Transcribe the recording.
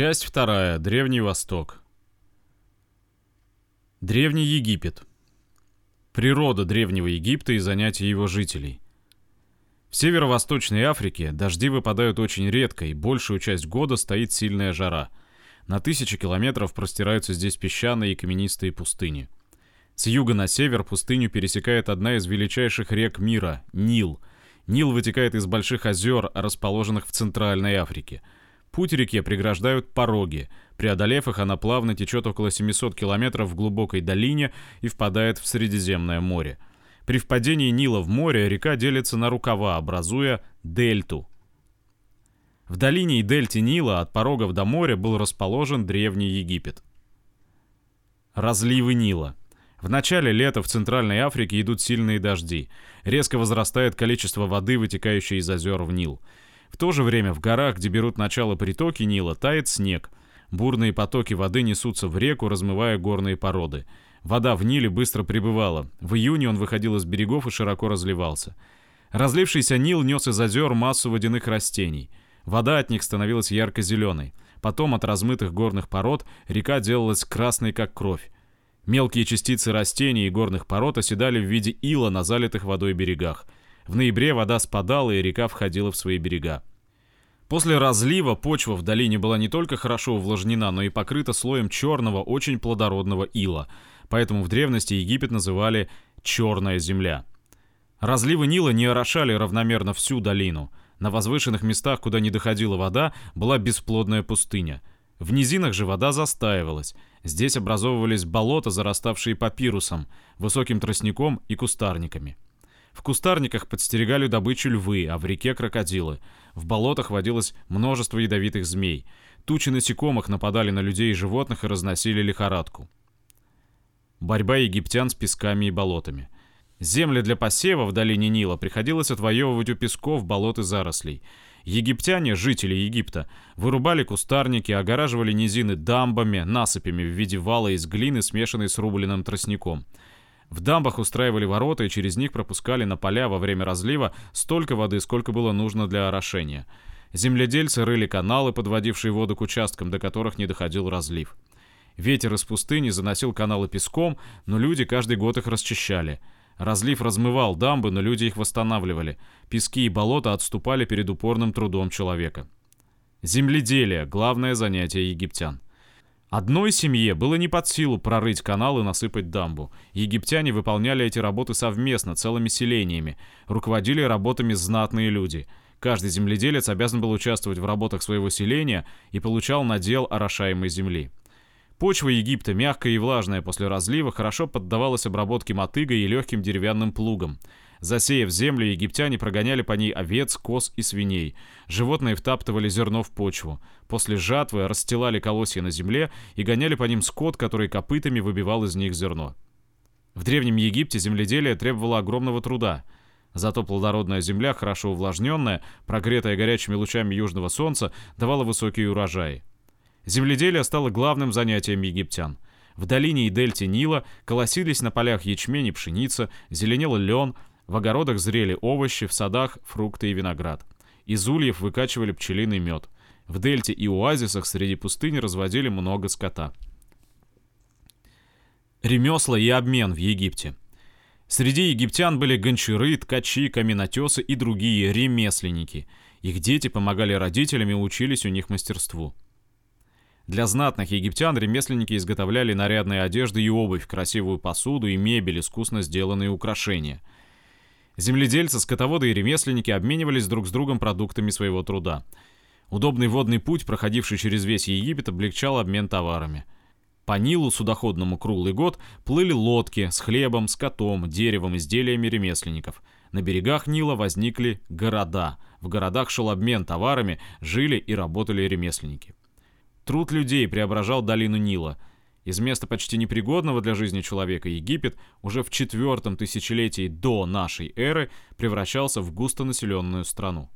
Часть вторая. Древний Восток. Древний Египет. Природа Древнего Египта и занятия его жителей. В северо-восточной Африке дожди выпадают очень редко, и большую часть года стоит сильная жара. На тысячи километров простираются здесь песчаные и каменистые пустыни. С юга на север пустыню пересекает одна из величайших рек мира – Нил. Нил вытекает из больших озер, расположенных в Центральной Африке – Путь реке преграждают пороги. Преодолев их, она плавно течет около 700 километров в глубокой долине и впадает в Средиземное море. При впадении Нила в море река делится на рукава, образуя дельту. В долине и дельте Нила от порогов до моря был расположен Древний Египет. Разливы Нила. В начале лета в Центральной Африке идут сильные дожди. Резко возрастает количество воды, вытекающей из озер в Нил. В то же время в горах, где берут начало притоки Нила, тает снег. Бурные потоки воды несутся в реку, размывая горные породы. Вода в Ниле быстро прибывала. В июне он выходил из берегов и широко разливался. Разлившийся Нил нес из озер массу водяных растений. Вода от них становилась ярко-зеленой. Потом от размытых горных пород река делалась красной, как кровь. Мелкие частицы растений и горных пород оседали в виде ила на залитых водой берегах – в ноябре вода спадала, и река входила в свои берега. После разлива почва в долине была не только хорошо увлажнена, но и покрыта слоем черного, очень плодородного ила, поэтому в древности Египет называли «черная земля». Разливы Нила не орошали равномерно всю долину. На возвышенных местах, куда не доходила вода, была бесплодная пустыня. В низинах же вода застаивалась. Здесь образовывались болота, зараставшие папирусом, высоким тростником и кустарниками. В кустарниках подстерегали добычу львы, а в реке крокодилы. В болотах водилось множество ядовитых змей. Тучи насекомых нападали на людей и животных и разносили лихорадку. Борьба египтян с песками и болотами. Земли для посева в долине Нила приходилось отвоевывать у песков, болот и зарослей. Египтяне, жители Египта, вырубали кустарники, огораживали низины дамбами, насыпями в виде вала из глины, смешанной с рубленным тростником – в дамбах устраивали ворота и через них пропускали на поля во время разлива столько воды, сколько было нужно для орошения. Земледельцы рыли каналы, подводившие воду к участкам, до которых не доходил разлив. Ветер из пустыни заносил каналы песком, но люди каждый год их расчищали. Разлив размывал дамбы, но люди их восстанавливали. Пески и болота отступали перед упорным трудом человека. Земледелие – главное занятие египтян. Одной семье было не под силу прорыть канал и насыпать дамбу. Египтяне выполняли эти работы совместно, целыми селениями. Руководили работами знатные люди. Каждый земледелец обязан был участвовать в работах своего селения и получал надел орошаемой земли. Почва Египта, мягкая и влажная после разлива, хорошо поддавалась обработке мотыгой и легким деревянным плугом. Засеяв землю, египтяне прогоняли по ней овец, коз и свиней. Животные втаптывали зерно в почву. После жатвы расстилали колосья на земле и гоняли по ним скот, который копытами выбивал из них зерно. В Древнем Египте земледелие требовало огромного труда. Зато плодородная земля, хорошо увлажненная, прогретая горячими лучами южного солнца, давала высокие урожаи. Земледелие стало главным занятием египтян. В долине и дельте Нила колосились на полях ячмень и пшеница, зеленел лен, в огородах зрели овощи, в садах фрукты и виноград. Из ульев выкачивали пчелиный мед. В дельте и оазисах среди пустыни разводили много скота. Ремесла и обмен в Египте. Среди египтян были гончары, ткачи, каменотесы и другие ремесленники. Их дети помогали родителям и учились у них мастерству. Для знатных египтян ремесленники изготовляли нарядные одежды и обувь, красивую посуду и мебель, искусно сделанные украшения – Земледельцы, скотоводы и ремесленники обменивались друг с другом продуктами своего труда. Удобный водный путь, проходивший через весь Египет, облегчал обмен товарами. По Нилу судоходному круглый год плыли лодки с хлебом, скотом, деревом, изделиями ремесленников. На берегах Нила возникли города. В городах шел обмен товарами, жили и работали ремесленники. Труд людей преображал долину Нила – из места почти непригодного для жизни человека Египет уже в четвертом тысячелетии до нашей эры превращался в густонаселенную страну.